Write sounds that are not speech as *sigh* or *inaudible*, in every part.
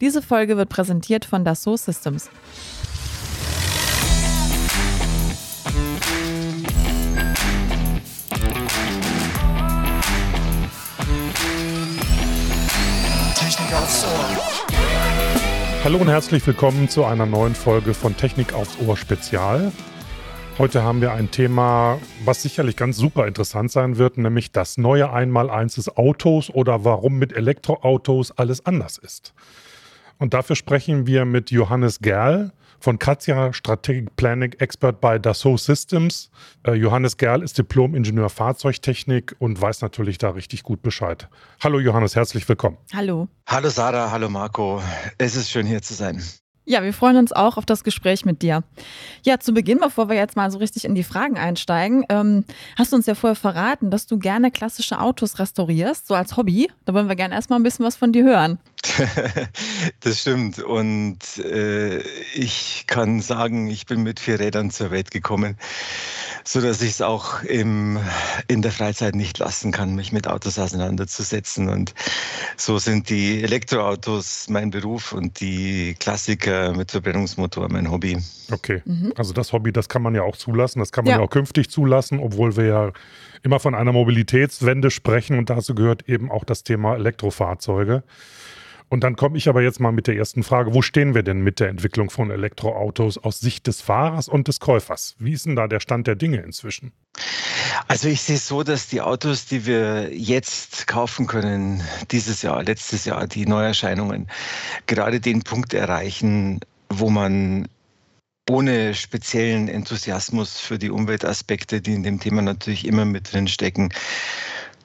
Diese Folge wird präsentiert von Dassault Systems. Technik aufs Ohr. Hallo und herzlich willkommen zu einer neuen Folge von Technik aufs Ohr Spezial. Heute haben wir ein Thema, was sicherlich ganz super interessant sein wird, nämlich das neue Einmaleins des Autos oder warum mit Elektroautos alles anders ist. Und dafür sprechen wir mit Johannes Gerl von Katja Strategic Planning Expert bei Dassault Systems. Äh, Johannes Gerl ist Diplom-Ingenieur Fahrzeugtechnik und weiß natürlich da richtig gut Bescheid. Hallo Johannes, herzlich willkommen. Hallo. Hallo Sarah, hallo Marco. Es ist schön hier zu sein. Ja, wir freuen uns auch auf das Gespräch mit dir. Ja, zu Beginn, bevor wir jetzt mal so richtig in die Fragen einsteigen, ähm, hast du uns ja vorher verraten, dass du gerne klassische Autos restaurierst, so als Hobby. Da wollen wir gerne erstmal ein bisschen was von dir hören. *laughs* das stimmt. Und äh, ich kann sagen, ich bin mit vier Rädern zur Welt gekommen, sodass ich es auch im, in der Freizeit nicht lassen kann, mich mit Autos auseinanderzusetzen. Und so sind die Elektroautos mein Beruf und die Klassiker mit Verbrennungsmotor mein Hobby. Okay, mhm. also das Hobby, das kann man ja auch zulassen, das kann man ja, ja auch künftig zulassen, obwohl wir ja immer von einer Mobilitätswende sprechen und dazu gehört eben auch das Thema Elektrofahrzeuge. Und dann komme ich aber jetzt mal mit der ersten Frage. Wo stehen wir denn mit der Entwicklung von Elektroautos aus Sicht des Fahrers und des Käufers? Wie ist denn da der Stand der Dinge inzwischen? Also ich sehe es so, dass die Autos, die wir jetzt kaufen können, dieses Jahr, letztes Jahr, die Neuerscheinungen, gerade den Punkt erreichen, wo man ohne speziellen Enthusiasmus für die Umweltaspekte, die in dem Thema natürlich immer mit drin stecken,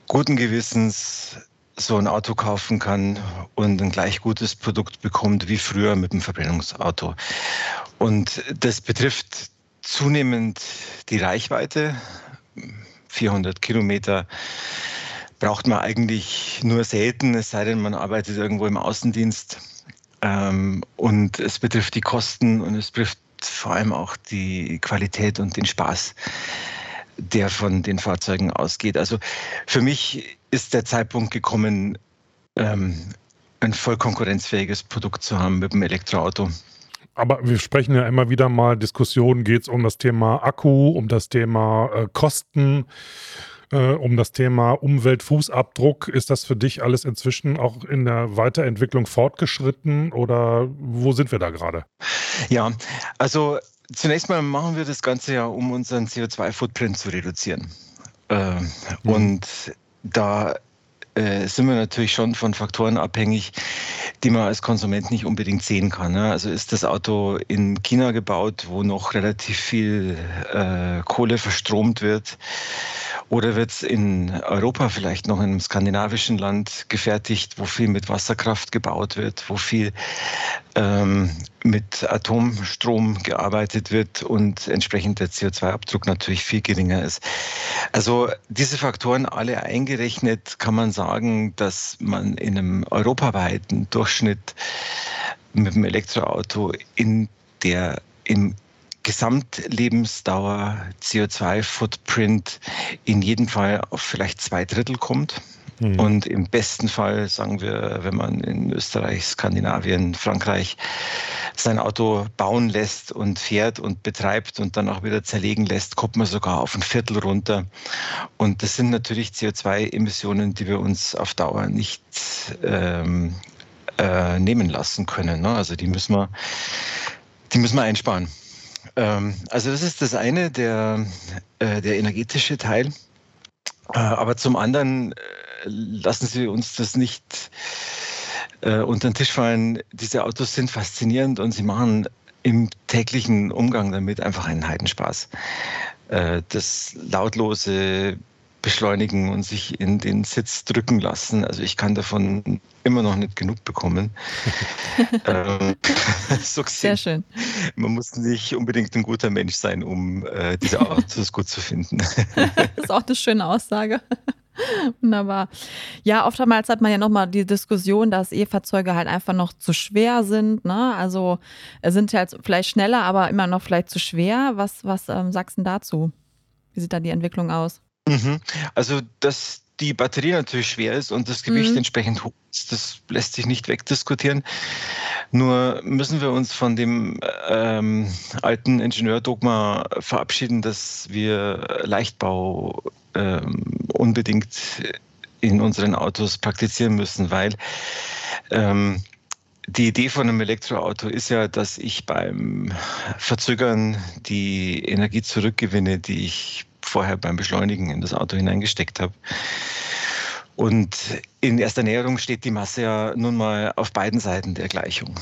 guten Gewissens so ein Auto kaufen kann und ein gleich gutes Produkt bekommt wie früher mit dem Verbrennungsauto. Und das betrifft zunehmend die Reichweite. 400 Kilometer braucht man eigentlich nur selten, es sei denn, man arbeitet irgendwo im Außendienst. Ähm, und es betrifft die Kosten und es betrifft vor allem auch die Qualität und den Spaß, der von den Fahrzeugen ausgeht. Also für mich ist der Zeitpunkt gekommen, ähm, ein voll konkurrenzfähiges Produkt zu haben mit dem Elektroauto. Aber wir sprechen ja immer wieder mal, Diskussionen geht es um das Thema Akku, um das Thema äh, Kosten, äh, um das Thema Umweltfußabdruck. Ist das für dich alles inzwischen auch in der Weiterentwicklung fortgeschritten oder wo sind wir da gerade? Ja, also zunächst mal machen wir das Ganze ja, um unseren CO2-Footprint zu reduzieren. Äh, mhm. Und da äh, sind wir natürlich schon von Faktoren abhängig, die man als Konsument nicht unbedingt sehen kann. Ne? Also ist das Auto in China gebaut, wo noch relativ viel äh, Kohle verstromt wird, oder wird es in Europa vielleicht noch in einem skandinavischen Land gefertigt, wo viel mit Wasserkraft gebaut wird, wo viel ähm, mit Atomstrom gearbeitet wird und entsprechend der CO2-Abdruck natürlich viel geringer ist. Also diese Faktoren alle eingerechnet kann man sagen, dass man in einem europaweiten Durchschnitt mit dem Elektroauto in der im Gesamtlebensdauer CO2-Footprint in jedem Fall auf vielleicht zwei Drittel kommt. Mhm. Und im besten Fall, sagen wir, wenn man in Österreich, Skandinavien, Frankreich sein Auto bauen lässt und fährt und betreibt und dann auch wieder zerlegen lässt, kommt man sogar auf ein Viertel runter. Und das sind natürlich CO2-Emissionen, die wir uns auf Dauer nicht ähm, äh, nehmen lassen können. Ne? Also die müssen wir, die müssen wir einsparen. Ähm, also das ist das eine, der, äh, der energetische Teil. Äh, aber zum anderen äh, lassen Sie uns das nicht unter den Tisch fallen. Diese Autos sind faszinierend und sie machen im täglichen Umgang damit einfach einen Heidenspaß. Das lautlose beschleunigen und sich in den Sitz drücken lassen. Also ich kann davon immer noch nicht genug bekommen. *laughs* ähm, *laughs* so Sehr schön. Man muss nicht unbedingt ein guter Mensch sein, um äh, diese *laughs* Autos gut zu finden. das ist auch eine schöne Aussage. Wunderbar. Ja, oftmals hat man ja nochmal die Diskussion, dass E-Fahrzeuge halt einfach noch zu schwer sind. Ne? Also sind halt vielleicht schneller, aber immer noch vielleicht zu schwer. Was, was ähm, sagst du dazu? Wie sieht da die Entwicklung aus? Mhm. Also, dass die Batterie natürlich schwer ist und das Gewicht mhm. entsprechend hoch ist, das lässt sich nicht wegdiskutieren. Nur müssen wir uns von dem ähm, alten Ingenieurdogma verabschieden, dass wir Leichtbau ähm, unbedingt in unseren Autos praktizieren müssen, weil ähm, die Idee von einem Elektroauto ist ja, dass ich beim Verzögern die Energie zurückgewinne, die ich vorher beim Beschleunigen in das Auto hineingesteckt habe. Und in erster Näherung steht die Masse ja nun mal auf beiden Seiten der Gleichung.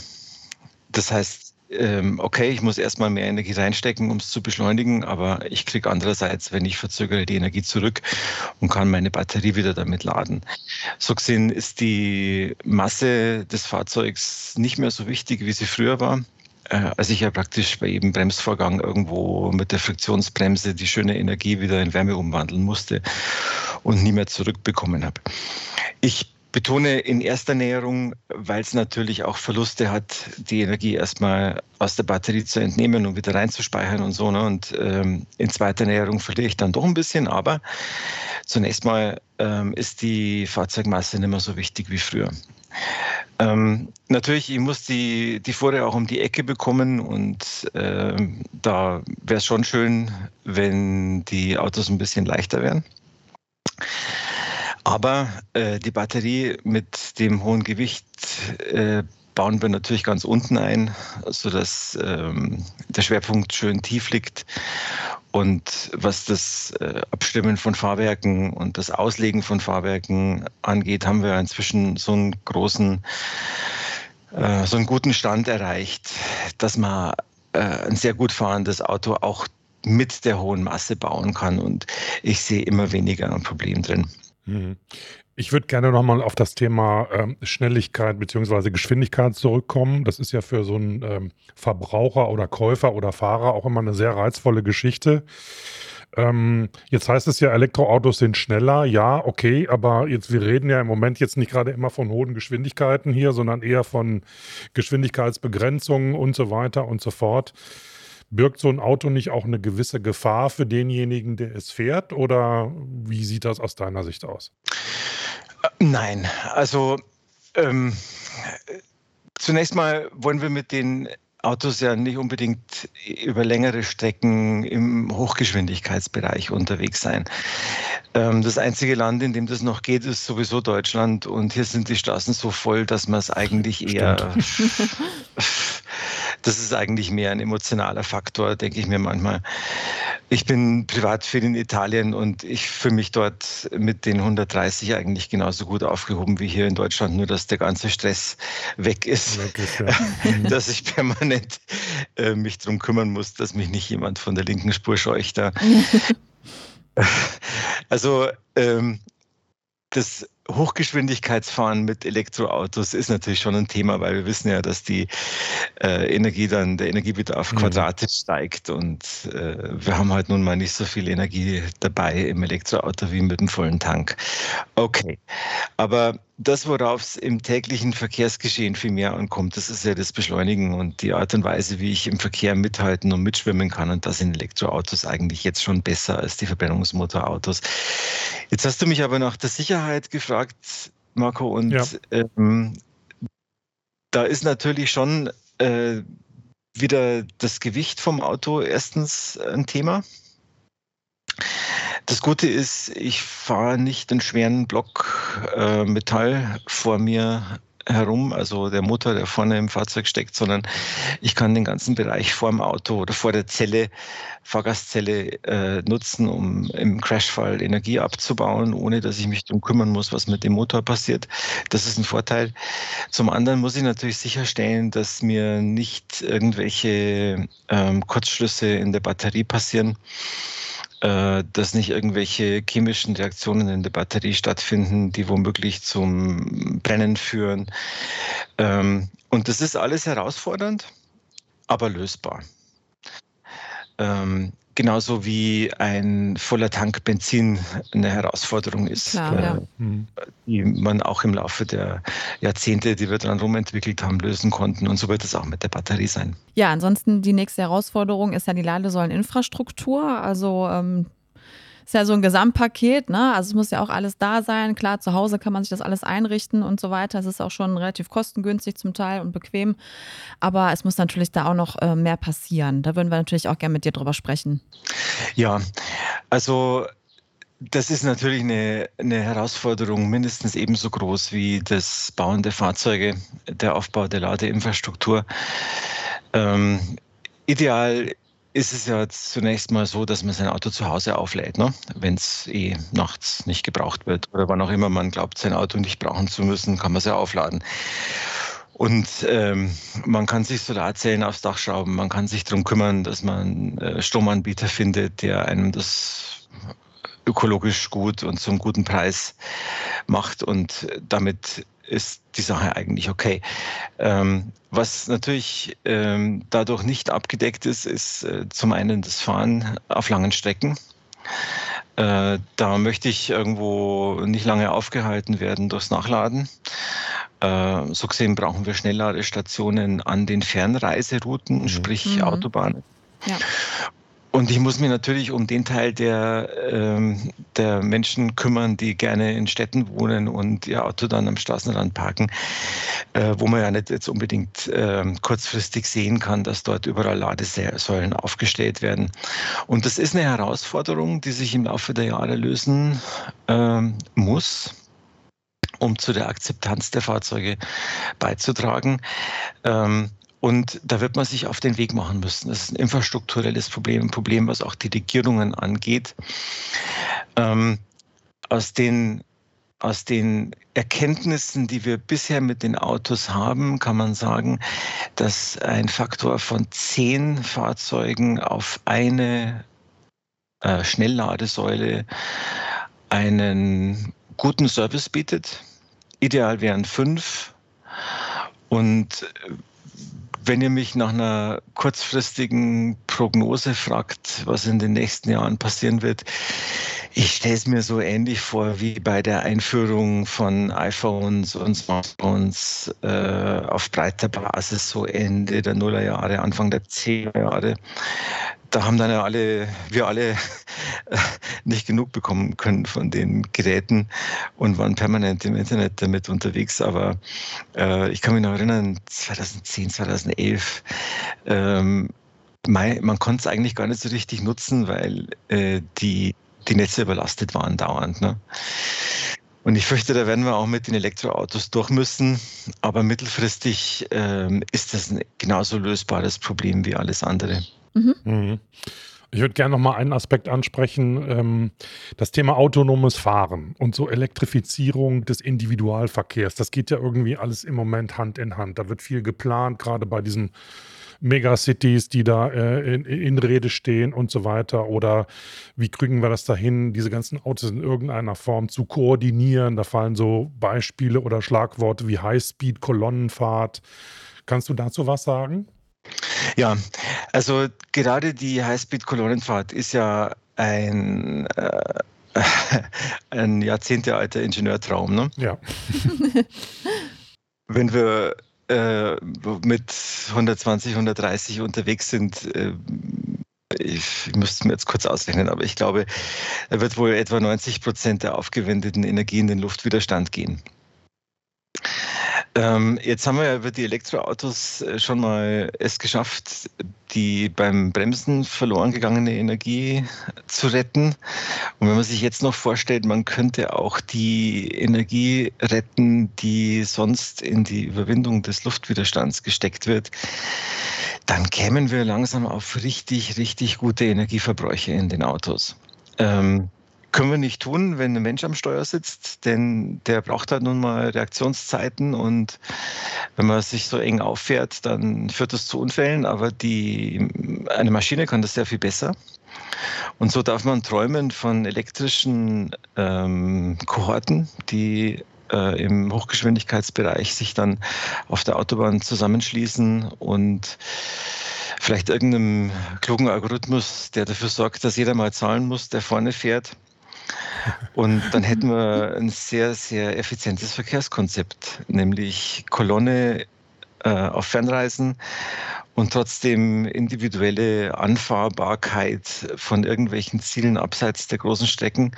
Das heißt, ähm, okay, ich muss erstmal mehr Energie reinstecken, um es zu beschleunigen, aber ich kriege andererseits, wenn ich verzögere, die Energie zurück und kann meine Batterie wieder damit laden. So gesehen ist die Masse des Fahrzeugs nicht mehr so wichtig, wie sie früher war äh, als ich ja praktisch bei jedem Bremsvorgang irgendwo mit der Friktionsbremse die schöne Energie wieder in Wärme umwandeln musste und nie mehr zurückbekommen habe. Ich betone in erster Näherung, weil es natürlich auch Verluste hat, die Energie erstmal aus der Batterie zu entnehmen und wieder reinzuspeichern und so. Ne? Und ähm, in zweiter Näherung verliere ich dann doch ein bisschen, aber zunächst mal ähm, ist die Fahrzeugmasse nicht mehr so wichtig wie früher. Ähm, natürlich, ich muss die, die Fuhre auch um die Ecke bekommen und äh, da wäre es schon schön, wenn die Autos ein bisschen leichter wären. Aber äh, die Batterie mit dem hohen Gewicht äh, bauen wir natürlich ganz unten ein, sodass ähm, der Schwerpunkt schön tief liegt. Und was das äh, Abstimmen von Fahrwerken und das Auslegen von Fahrwerken angeht, haben wir inzwischen so einen großen, äh, so einen guten Stand erreicht, dass man äh, ein sehr gut fahrendes Auto auch mit der hohen Masse bauen kann. Und ich sehe immer weniger ein Problem drin. Mhm. Ich würde gerne nochmal auf das Thema ähm, Schnelligkeit bzw. Geschwindigkeit zurückkommen. Das ist ja für so einen ähm, Verbraucher oder Käufer oder Fahrer auch immer eine sehr reizvolle Geschichte. Ähm, jetzt heißt es ja, Elektroautos sind schneller. Ja, okay, aber jetzt, wir reden ja im Moment jetzt nicht gerade immer von hohen Geschwindigkeiten hier, sondern eher von Geschwindigkeitsbegrenzungen und so weiter und so fort. Birgt so ein Auto nicht auch eine gewisse Gefahr für denjenigen, der es fährt? Oder wie sieht das aus deiner Sicht aus? Nein, also ähm, zunächst mal wollen wir mit den Autos ja nicht unbedingt über längere Strecken im Hochgeschwindigkeitsbereich unterwegs sein. Ähm, das einzige Land, in dem das noch geht, ist sowieso Deutschland und hier sind die Straßen so voll, dass man es eigentlich eher *laughs* das ist eigentlich mehr ein emotionaler Faktor, denke ich mir manchmal. Ich bin privat viel in Italien und ich fühle mich dort mit den 130 eigentlich genauso gut aufgehoben wie hier in Deutschland, nur dass der ganze Stress weg ist, *laughs* dass ich permanent äh, mich darum kümmern muss, dass mich nicht jemand von der linken Spur scheucht. Da. *laughs* also ähm, das Hochgeschwindigkeitsfahren mit Elektroautos ist natürlich schon ein Thema, weil wir wissen ja, dass die äh, Energie dann, der Energiebedarf mhm. quadratisch steigt und äh, wir haben halt nun mal nicht so viel Energie dabei im Elektroauto wie mit einem vollen Tank. Okay, aber das, worauf es im täglichen Verkehrsgeschehen viel mehr ankommt, das ist ja das Beschleunigen und die Art und Weise, wie ich im Verkehr mithalten und mitschwimmen kann. Und das sind Elektroautos eigentlich jetzt schon besser als die Verbrennungsmotorautos. Jetzt hast du mich aber nach der Sicherheit gefragt, Marco, und ja. ähm, da ist natürlich schon äh, wieder das Gewicht vom Auto erstens ein Thema. Das Gute ist, ich fahre nicht einen schweren Block äh, Metall vor mir herum, also der Motor, der vorne im Fahrzeug steckt, sondern ich kann den ganzen Bereich vor dem Auto oder vor der Zelle, Fahrgastzelle äh, nutzen, um im Crashfall Energie abzubauen, ohne dass ich mich darum kümmern muss, was mit dem Motor passiert. Das ist ein Vorteil. Zum anderen muss ich natürlich sicherstellen, dass mir nicht irgendwelche ähm, Kurzschlüsse in der Batterie passieren dass nicht irgendwelche chemischen Reaktionen in der Batterie stattfinden, die womöglich zum Brennen führen. Ähm, und das ist alles herausfordernd, aber lösbar. Genauso wie ein voller Tank Benzin eine Herausforderung ist, Klar, äh, ja. die man auch im Laufe der Jahrzehnte, die wir daran rumentwickelt haben, lösen konnten. Und so wird es auch mit der Batterie sein. Ja, ansonsten die nächste Herausforderung ist ja die Ladesäuleninfrastruktur. Also ähm ist ja so ein Gesamtpaket, ne? Also es muss ja auch alles da sein. Klar, zu Hause kann man sich das alles einrichten und so weiter. Es ist auch schon relativ kostengünstig zum Teil und bequem. Aber es muss natürlich da auch noch äh, mehr passieren. Da würden wir natürlich auch gerne mit dir drüber sprechen. Ja, also das ist natürlich eine, eine, Herausforderung mindestens ebenso groß wie das Bauen der Fahrzeuge, der Aufbau der Ladeinfrastruktur. Ähm, ideal ist es ja zunächst mal so, dass man sein Auto zu Hause auflädt, ne? wenn es eh nachts nicht gebraucht wird oder wann auch immer man glaubt, sein Auto nicht brauchen zu müssen, kann man es ja aufladen. Und ähm, man kann sich Solarzellen aufs Dach schrauben, man kann sich darum kümmern, dass man äh, Stromanbieter findet, der einem das ökologisch gut und zum guten Preis macht und damit ist die Sache eigentlich okay. Ähm, was natürlich ähm, dadurch nicht abgedeckt ist, ist äh, zum einen das Fahren auf langen Strecken. Äh, da möchte ich irgendwo nicht lange aufgehalten werden durchs Nachladen. Äh, so gesehen brauchen wir Schnellladestationen an den Fernreiserouten, mhm. sprich mhm. Autobahnen. Ja. Und ich muss mich natürlich um den Teil der, ähm, der Menschen kümmern, die gerne in Städten wohnen und ihr Auto dann am Straßenrand parken, äh, wo man ja nicht jetzt unbedingt äh, kurzfristig sehen kann, dass dort überall Ladesäulen aufgestellt werden. Und das ist eine Herausforderung, die sich im Laufe der Jahre lösen äh, muss um zu der Akzeptanz der Fahrzeuge beizutragen. Ähm, und da wird man sich auf den Weg machen müssen. Das ist ein infrastrukturelles Problem, ein Problem, was auch die Regierungen angeht. Ähm, aus den aus den Erkenntnissen, die wir bisher mit den Autos haben, kann man sagen, dass ein Faktor von zehn Fahrzeugen auf eine äh, Schnellladesäule einen guten Service bietet. Ideal wären fünf. Und wenn ihr mich nach einer kurzfristigen Prognose fragt, was in den nächsten Jahren passieren wird, ich stelle es mir so ähnlich vor wie bei der Einführung von iPhones und Smartphones äh, auf breiter Basis, so Ende der Nullerjahre, Anfang der Zehnerjahre da haben dann ja alle, wir alle *laughs* nicht genug bekommen können von den Geräten und waren permanent im Internet damit unterwegs. Aber äh, ich kann mich noch erinnern, 2010, 2011, ähm, man, man konnte es eigentlich gar nicht so richtig nutzen, weil äh, die, die Netze überlastet waren dauernd. Ne? Und ich fürchte, da werden wir auch mit den Elektroautos durch müssen. Aber mittelfristig ähm, ist das ein genauso lösbares Problem wie alles andere. Mhm. Mhm. Ich würde gerne noch mal einen Aspekt ansprechen, ähm, das Thema autonomes Fahren und so Elektrifizierung des Individualverkehrs. Das geht ja irgendwie alles im Moment Hand in Hand. Da wird viel geplant, gerade bei diesen Megacities, die da äh, in, in, Rede stehen und so weiter. Oder wie kriegen wir das dahin, diese ganzen Autos in irgendeiner Form zu koordinieren? Da fallen so Beispiele oder Schlagworte wie Highspeed, Kolonnenfahrt. Kannst du dazu was sagen? Ja, also gerade die Highspeed-Kolonnenfahrt ist ja ein, äh, *laughs* ein jahrzehntealter Ingenieurtraum. Ne? Ja. *laughs* Wenn wir äh, mit 120, 130 unterwegs sind, äh, ich müsste mir jetzt kurz ausrechnen, aber ich glaube, da wird wohl etwa 90 Prozent der aufgewendeten Energie in den Luftwiderstand gehen. Ähm, jetzt haben wir ja über die Elektroautos äh, schon mal es geschafft, die beim Bremsen verloren gegangene Energie zu retten. Und wenn man sich jetzt noch vorstellt, man könnte auch die Energie retten, die sonst in die Überwindung des Luftwiderstands gesteckt wird, dann kämen wir langsam auf richtig, richtig gute Energieverbräuche in den Autos. Ähm, können wir nicht tun, wenn ein Mensch am Steuer sitzt, denn der braucht halt nun mal Reaktionszeiten und wenn man sich so eng auffährt, dann führt das zu Unfällen, aber die, eine Maschine kann das sehr viel besser. Und so darf man träumen von elektrischen ähm, Kohorten, die äh, im Hochgeschwindigkeitsbereich sich dann auf der Autobahn zusammenschließen und vielleicht irgendeinem klugen Algorithmus, der dafür sorgt, dass jeder mal zahlen muss, der vorne fährt, und dann hätten wir ein sehr, sehr effizientes Verkehrskonzept, nämlich Kolonne äh, auf Fernreisen und trotzdem individuelle Anfahrbarkeit von irgendwelchen Zielen abseits der großen Strecken.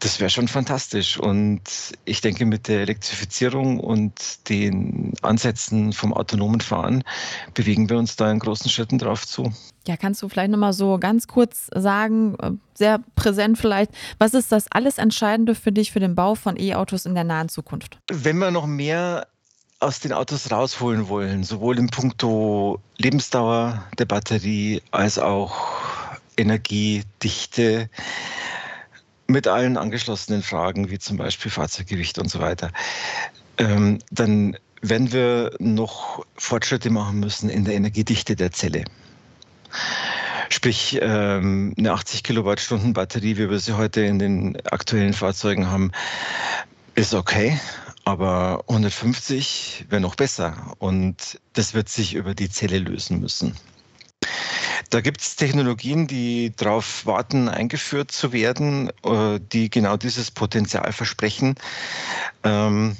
Das wäre schon fantastisch. Und ich denke, mit der Elektrifizierung und den Ansätzen vom autonomen Fahren bewegen wir uns da in großen Schritten drauf zu. Ja, kannst du vielleicht nochmal so ganz kurz sagen, äh, sehr präsent vielleicht, was ist das alles Entscheidende für dich für den Bau von E-Autos in der nahen Zukunft? Wenn wir noch mehr aus den Autos rausholen wollen, sowohl in puncto Lebensdauer der Batterie als auch Energiedichte, mit allen angeschlossenen Fragen, wie zum Beispiel Fahrzeuggewicht und so weiter, ähm, dann werden wir noch Fortschritte machen müssen in der Energiedichte der Zelle. Sprich, ähm, eine 80 Kilowattstunden Batterie, wie wir sie heute in den aktuellen Fahrzeugen haben, ist okay, aber 150 wäre noch besser und das wird sich über die Zelle lösen müssen. Da gibt es Technologien, die darauf warten, eingeführt zu werden, äh, die genau dieses Potenzial versprechen. Ähm,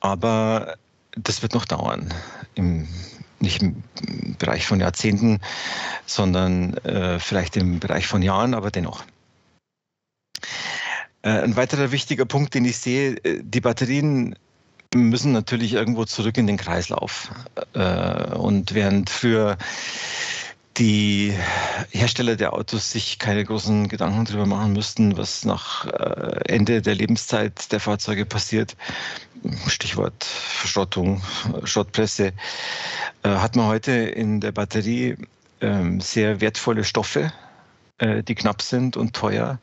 aber das wird noch dauern. Im, nicht im Bereich von Jahrzehnten, sondern äh, vielleicht im Bereich von Jahren, aber dennoch. Äh, ein weiterer wichtiger Punkt, den ich sehe, die Batterien müssen natürlich irgendwo zurück in den Kreislauf. Und während früher die Hersteller der Autos sich keine großen Gedanken darüber machen müssten, was nach äh, Ende der Lebenszeit der Fahrzeuge passiert. Stichwort Verschrottung, Schrottpresse, äh, hat man heute in der Batterie ähm, sehr wertvolle Stoffe, äh, die knapp sind und teuer,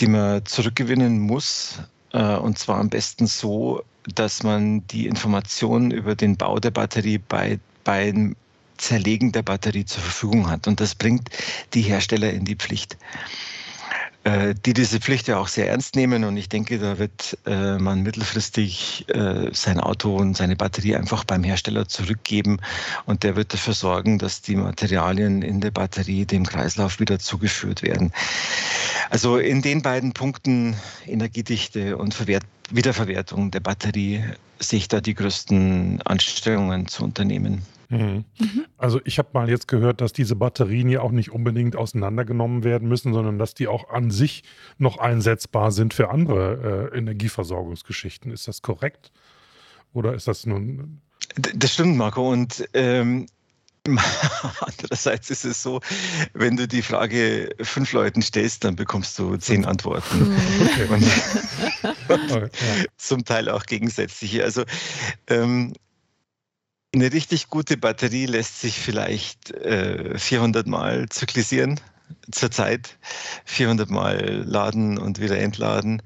die man zurückgewinnen muss. Und zwar am besten so, dass man die Informationen über den Bau der Batterie bei, beim Zerlegen der Batterie zur Verfügung hat. Und das bringt die Hersteller in die Pflicht äh, die diese Pflicht ja auch sehr ernst nehmen. Und ich denke, da wird äh, man mittelfristig äh, sein Auto und seine Batterie einfach beim Hersteller zurückgeben. Und der wird dafür sorgen, dass die Materialien in der Batterie dem Kreislauf wieder zugeführt werden. Also in den beiden Punkten Energiedichte und Verwert Wiederverwertung der Batterie sehe ich da die größten Anstrengungen zu unternehmen. Mhm. Mhm. Also ich habe mal jetzt gehört, dass diese Batterien ja auch nicht unbedingt auseinandergenommen werden müssen, sondern dass die auch an sich noch einsetzbar sind für andere äh, Energieversorgungsgeschichten. Ist das korrekt? Oder ist das nun... Das stimmt, Marco. Und ähm, *laughs* Andererseits ist es so, wenn du die Frage fünf Leuten stellst, dann bekommst du zehn Antworten. Mhm. Okay. *laughs* Und, und *laughs* zum Teil auch gegensätzliche. Also ähm, eine richtig gute Batterie lässt sich vielleicht äh, 400 Mal zyklisieren zurzeit, 400 Mal laden und wieder entladen.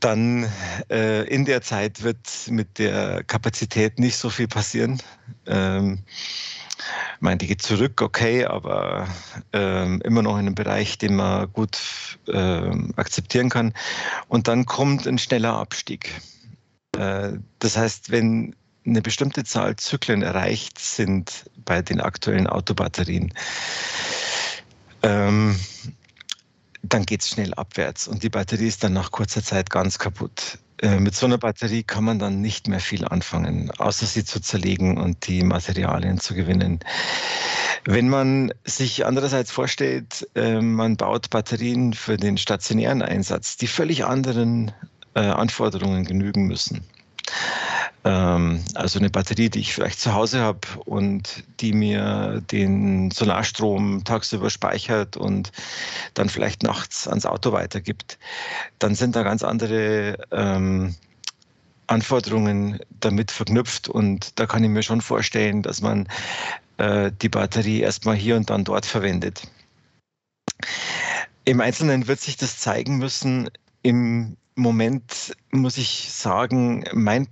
Dann äh, in der Zeit wird mit der Kapazität nicht so viel passieren. Ähm, ich meine, die geht zurück, okay, aber ähm, immer noch in einem Bereich, den man gut ähm, akzeptieren kann. Und dann kommt ein schneller Abstieg. Äh, das heißt, wenn eine bestimmte Zahl Zyklen erreicht sind bei den aktuellen Autobatterien, ähm, dann geht es schnell abwärts und die Batterie ist dann nach kurzer Zeit ganz kaputt. Äh, mit so einer Batterie kann man dann nicht mehr viel anfangen, außer sie zu zerlegen und die Materialien zu gewinnen. Wenn man sich andererseits vorstellt, äh, man baut Batterien für den stationären Einsatz, die völlig anderen äh, Anforderungen genügen müssen, ähm, also eine Batterie, die ich vielleicht zu Hause habe und die mir den Solarstrom tagsüber speichert und dann vielleicht nachts ans Auto weitergibt, dann sind da ganz andere ähm, Anforderungen damit verknüpft und da kann ich mir schon vorstellen, dass man äh, die Batterie erstmal hier und dann dort verwendet. Im Einzelnen wird sich das zeigen müssen. Im Moment muss ich sagen, mein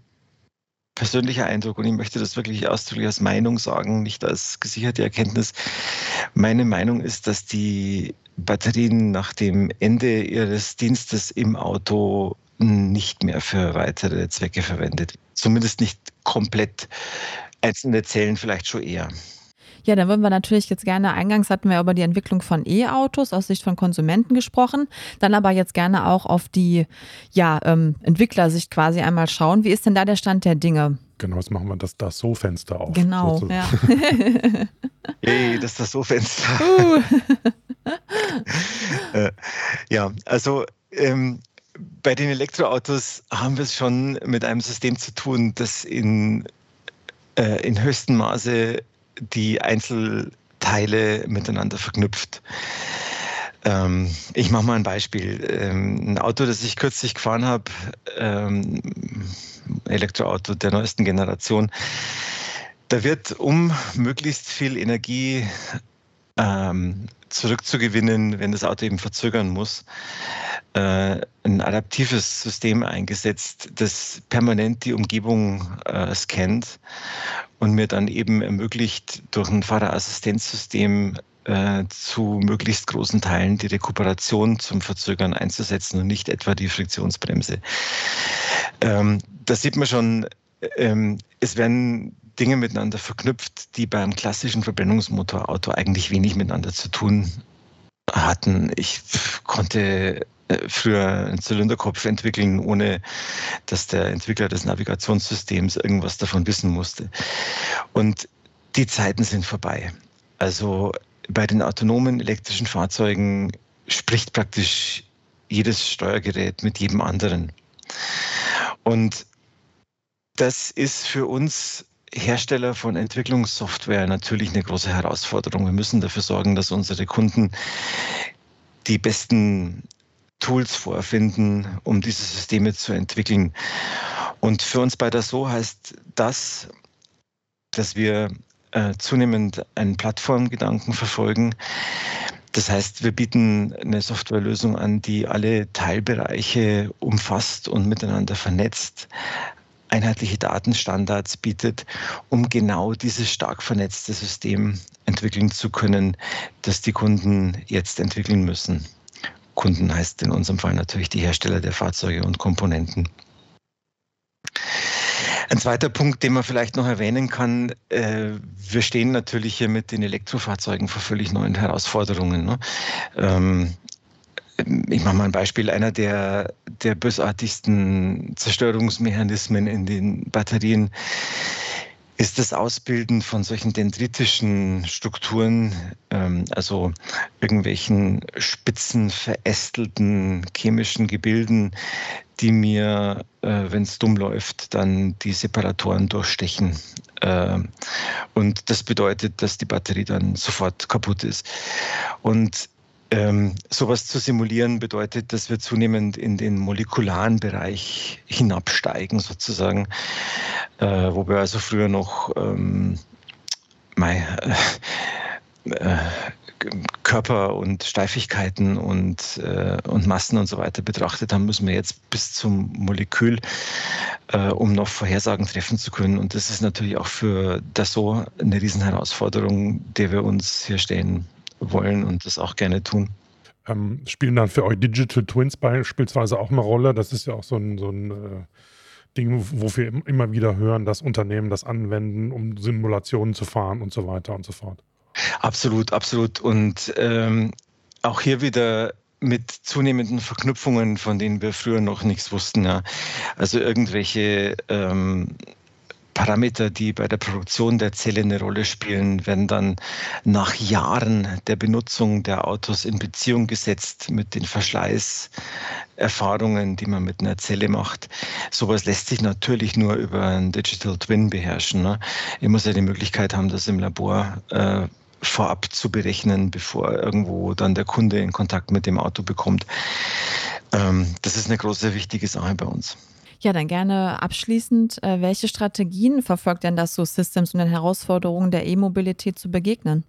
persönlicher Eindruck und ich möchte das wirklich ausdrücklich als Meinung sagen, nicht als gesicherte Erkenntnis. Meine Meinung ist, dass die Batterien nach dem Ende ihres Dienstes im Auto nicht mehr für weitere Zwecke verwendet. Zumindest nicht komplett. Einzelne Zellen vielleicht schon eher. Ja, dann würden wir natürlich jetzt gerne, eingangs hatten wir über die Entwicklung von E-Autos aus Sicht von Konsumenten gesprochen, dann aber jetzt gerne auch auf die ja, ähm, Entwicklersicht quasi einmal schauen. Wie ist denn da der Stand der Dinge? Genau, jetzt machen wir das Das-So-Fenster auf. Genau, sozusagen. ja. *laughs* Hey, das ist das So-Fenster. Uh. *laughs* Äh, ja, also ähm, bei den Elektroautos haben wir es schon mit einem System zu tun, das in, äh, in höchstem Maße die Einzelteile miteinander verknüpft. Ähm, ich mache mal ein Beispiel. Ähm, ein Auto, das ich kürzlich gefahren habe, ähm, Elektroauto der neuesten Generation, da wird, um möglichst viel Energie ähm, zurückzugewinnen, wenn das Auto eben verzögern muss, äh, ein adaptives System eingesetzt, das permanent die Umgebung äh, scannt und mir dann eben ermöglicht, durch ein Fahrerassistenzsystem äh, zu möglichst großen Teilen die Rekuperation zum Verzögern einzusetzen und nicht etwa die Friktionsbremse. Ähm, da sieht man schon, ähm, es werden Dinge miteinander verknüpft, die beim klassischen Verbrennungsmotorauto eigentlich wenig miteinander zu tun hatten. Ich konnte äh, früher einen Zylinderkopf entwickeln, ohne dass der Entwickler des Navigationssystems irgendwas davon wissen musste. Und die Zeiten sind vorbei. Also bei den autonomen elektrischen Fahrzeugen spricht praktisch jedes Steuergerät mit jedem anderen. Und das ist für uns Hersteller von Entwicklungssoftware natürlich eine große Herausforderung. Wir müssen dafür sorgen, dass unsere Kunden die besten Tools vorfinden, um diese Systeme zu entwickeln. Und für uns bei der So heißt das, dass wir äh, zunehmend einen Plattformgedanken verfolgen. Das heißt, wir bieten eine Softwarelösung an, die alle Teilbereiche umfasst und miteinander vernetzt, einheitliche Datenstandards bietet, um genau dieses stark vernetzte System entwickeln zu können, das die Kunden jetzt entwickeln müssen. Kunden heißt in unserem Fall natürlich die Hersteller der Fahrzeuge und Komponenten. Ein zweiter Punkt, den man vielleicht noch erwähnen kann, äh, wir stehen natürlich hier mit den Elektrofahrzeugen vor völlig neuen Herausforderungen. Ne? Ähm, ich mache mal ein Beispiel, einer der, der bösartigsten Zerstörungsmechanismen in den Batterien ist das Ausbilden von solchen dendritischen Strukturen, ähm, also irgendwelchen spitzen, verästelten chemischen Gebilden, die mir, äh, wenn es dumm läuft, dann die Separatoren durchstechen. Äh, und das bedeutet, dass die Batterie dann sofort kaputt ist. Und ähm, sowas zu simulieren bedeutet, dass wir zunehmend in den molekularen Bereich hinabsteigen, sozusagen, äh, wo wir also früher noch ähm, mei, äh, äh, Körper und Steifigkeiten und, äh, und Massen und so weiter betrachtet haben, müssen wir jetzt bis zum Molekül, äh, um noch Vorhersagen treffen zu können. Und das ist natürlich auch für das so eine Riesenherausforderung, der wir uns hier stellen wollen und das auch gerne tun. Ähm, spielen dann für euch Digital Twins beispielsweise auch eine Rolle? Das ist ja auch so ein, so ein äh, Ding, wo wir immer wieder hören, dass Unternehmen das anwenden, um Simulationen zu fahren und so weiter und so fort. Absolut, absolut. Und ähm, auch hier wieder mit zunehmenden Verknüpfungen, von denen wir früher noch nichts wussten. Ja. Also irgendwelche ähm, Parameter, die bei der Produktion der Zelle eine Rolle spielen, werden dann nach Jahren der Benutzung der Autos in Beziehung gesetzt mit den Verschleißerfahrungen, die man mit einer Zelle macht. Sowas lässt sich natürlich nur über ein Digital Twin beherrschen. Ne? Ich muss ja die Möglichkeit haben, das im Labor äh, vorab zu berechnen, bevor irgendwo dann der Kunde in Kontakt mit dem Auto bekommt. Ähm, das ist eine große, wichtige Sache bei uns. Ja, dann gerne abschließend, äh, welche Strategien verfolgt denn das so Systems, um den Herausforderungen der E-Mobilität zu begegnen?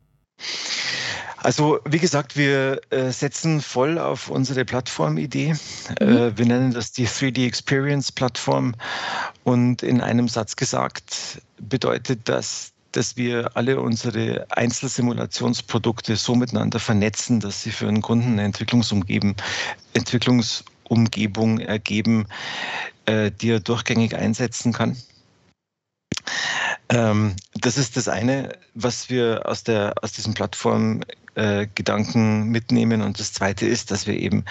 Also wie gesagt, wir äh, setzen voll auf unsere Plattformidee. Mhm. Äh, wir nennen das die 3D Experience Plattform. Und in einem Satz gesagt bedeutet das, dass wir alle unsere Einzelsimulationsprodukte so miteinander vernetzen, dass sie für einen Kunden eine Entwicklungsumgebung, Entwicklungsumgebung ergeben, äh, die er durchgängig einsetzen kann. Ähm, das ist das eine, was wir aus, der, aus diesem Plattformgedanken äh, mitnehmen. Und das zweite ist, dass wir eben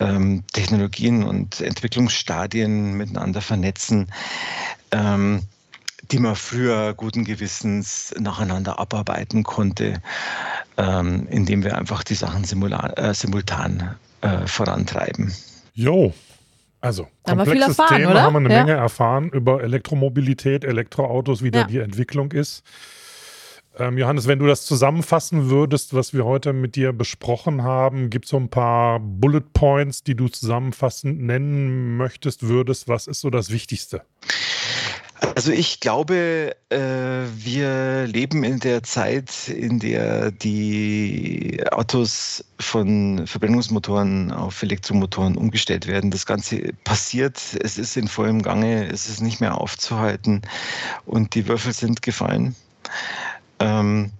ähm, Technologien und Entwicklungsstadien miteinander vernetzen. Ähm, die man früher guten Gewissens nacheinander abarbeiten konnte, ähm, indem wir einfach die Sachen äh, simultan äh, vorantreiben. Jo, also haben komplexes erfahren, Thema, oder? haben wir eine Ja. Menge erfahren über Elektromobilität, Elektroautos, wie da Ja. die Entwicklung ist. Ähm, Johannes, wenn du das zusammenfassen würdest, was wir heute mit dir besprochen haben, gibt es so ein paar Bullet Points, die du zusammenfassend nennen möchtest, würdest. Was ist so das Wichtigste? Also ich glaube, äh, wir leben in der Zeit, in der die Autos von Verbrennungsmotoren auf Elektromotoren umgestellt werden. Das Ganze passiert, es ist in vollem Gange, es ist nicht mehr aufzuhalten und die Würfel sind gefallen. Ähm,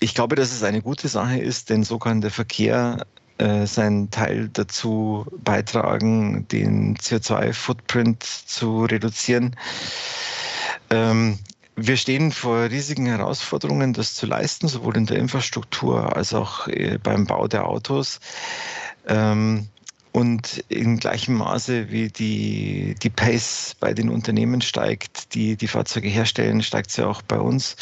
ich glaube, dass es eine gute Sache ist, denn so kann der Verkehr äh, seinen Teil dazu beitragen, den CO2-Footprint zu reduzieren. Ähm, wir stehen vor riesigen Herausforderungen, das zu leisten, sowohl in der Infrastruktur als auch äh, beim Bau der Autos. Ähm, und in gleichem Maße wie die, die Pace bei den Unternehmen steigt, die die Fahrzeuge herstellen, steigt sie auch bei uns,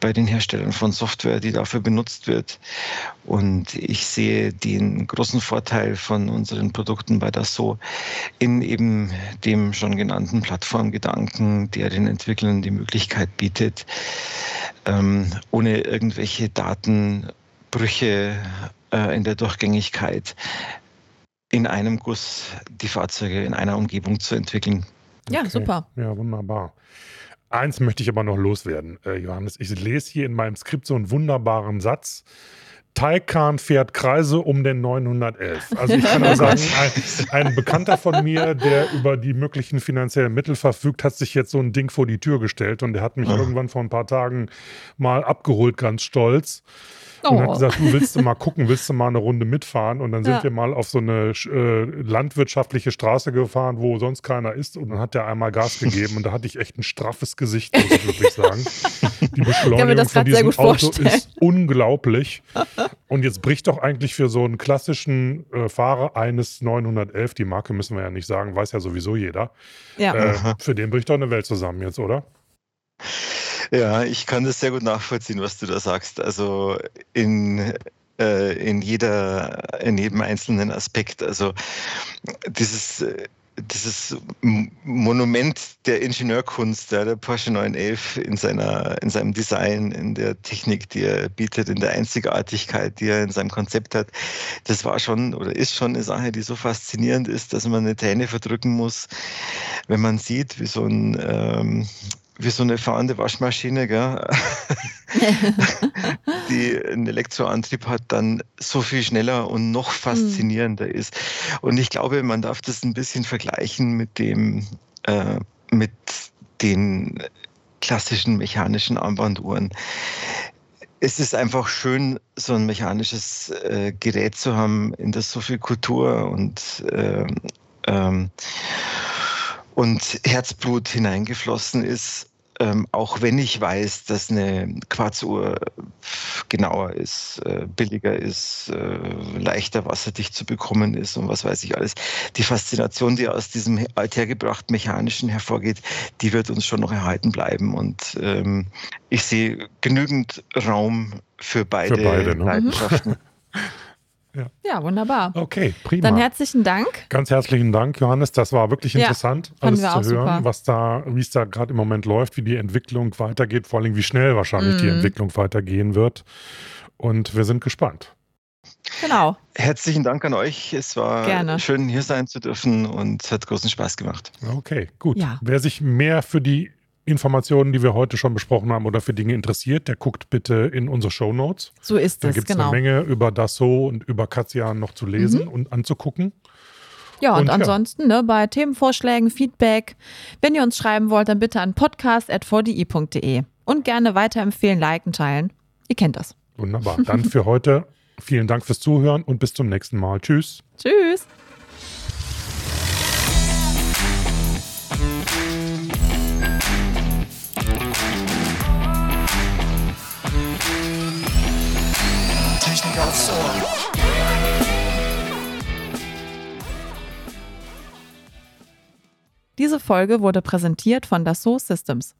bei den Herstellern von Software, die dafür benutzt wird. Und ich sehe den großen Vorteil von unseren Produkten bei Dassault in eben dem schon genannten Plattformgedanken, der den Entwicklern die Möglichkeit bietet, ähm, ohne irgendwelche Datenbrüche äh, in der Durchgängigkeit in einem Guss die Fahrzeuge in einer Umgebung zu entwickeln. Ja, Okay. super. Ja, wunderbar. Eins möchte ich aber noch loswerden, äh, Johannes. Ich lese hier in meinem Skript so einen wunderbaren Satz. Taycan fährt Kreise um den 911. Also ich kann nur *laughs* sagen, ein, ein Bekannter von mir, der über die möglichen finanziellen Mittel verfügt, hat sich jetzt so ein Ding vor die Tür gestellt und der hat mich Ah. irgendwann vor ein paar Tagen mal abgeholt, ganz stolz. Und hat gesagt, du willst du mal *laughs* gucken, willst du mal eine Runde mitfahren? Und dann sind Ja. wir mal auf so eine äh, landwirtschaftliche Straße gefahren, wo sonst keiner ist. Und dann hat der einmal Gas *laughs* gegeben und da hatte ich echt ein straffes Gesicht, muss ich wirklich sagen. Die *laughs* Beschleunigung von diesem Auto vorstellen. ist unglaublich. Und jetzt bricht doch eigentlich für so einen klassischen äh, Fahrer eines 911, die Marke müssen wir ja nicht sagen, weiß ja sowieso jeder, Ja. äh, für den bricht doch eine Welt zusammen jetzt, oder? Ja, ich kann das sehr gut nachvollziehen, was du da sagst. Also in, äh, in, jeder, in jedem einzelnen Aspekt. Also dieses, dieses Monument der Ingenieurkunst, ja, der Porsche 911 in, seiner, in seinem Design, in der Technik, die er bietet, in der Einzigartigkeit, die er in seinem Konzept hat, das war schon oder ist schon eine Sache, die so faszinierend ist, dass man eine Träne verdrücken muss, wenn man sieht, wie so ein ähm, wie so eine fahrende Waschmaschine, gell? *laughs* die einen Elektroantrieb hat, dann so viel schneller und noch faszinierender ist. Und ich glaube, man darf das ein bisschen vergleichen mit dem, äh, mit den klassischen mechanischen Armbanduhren. Es ist einfach schön, so ein mechanisches äh, Gerät zu haben, in das so viel Kultur und ähm, ähm, und Herzblut hineingeflossen ist, ähm, auch wenn ich weiß, dass eine Quarzuhr genauer ist, äh, billiger ist, äh, leichter wasserdicht zu bekommen ist und was weiß ich alles. Die Faszination, die aus diesem althergebracht Mechanischen hervorgeht, die wird uns schon noch erhalten bleiben. Und ähm, ich sehe genügend Raum für beide, Für beide, ne? Leidenschaften. *laughs* Ja, wunderbar. Okay, prima. Dann herzlichen Dank. Ganz herzlichen Dank, Johannes. Das war wirklich Ja, interessant, fanden alles wir zu hören, super. was da, wie es da gerade im Moment läuft, wie die Entwicklung weitergeht, vor allem wie schnell wahrscheinlich die Mhm. Entwicklung weitergehen wird. Und wir sind gespannt. Genau. Herzlichen Dank an euch. Es war Gerne. schön, hier sein zu dürfen und es hat großen Spaß gemacht. Okay, gut. Ja. Wer sich mehr für die Informationen, die wir heute schon besprochen haben oder für Dinge interessiert, der guckt bitte in unsere Show Notes. So ist Da es, gibt es genau. eine Menge über Dassault und über Katzian noch zu lesen und anzugucken. Ja, und, Und ja. ansonsten ne, bei Themenvorschlägen, Feedback, wenn ihr uns schreiben wollt, dann bitte an podcast.vdi.de und gerne weiterempfehlen, liken, teilen. Ihr kennt das. Wunderbar. Dann für heute *laughs* vielen Dank fürs Zuhören und bis zum nächsten Mal. Tschüss. Tschüss. Technik aufs Ohr. Diese Folge wurde präsentiert von Dassault Systems.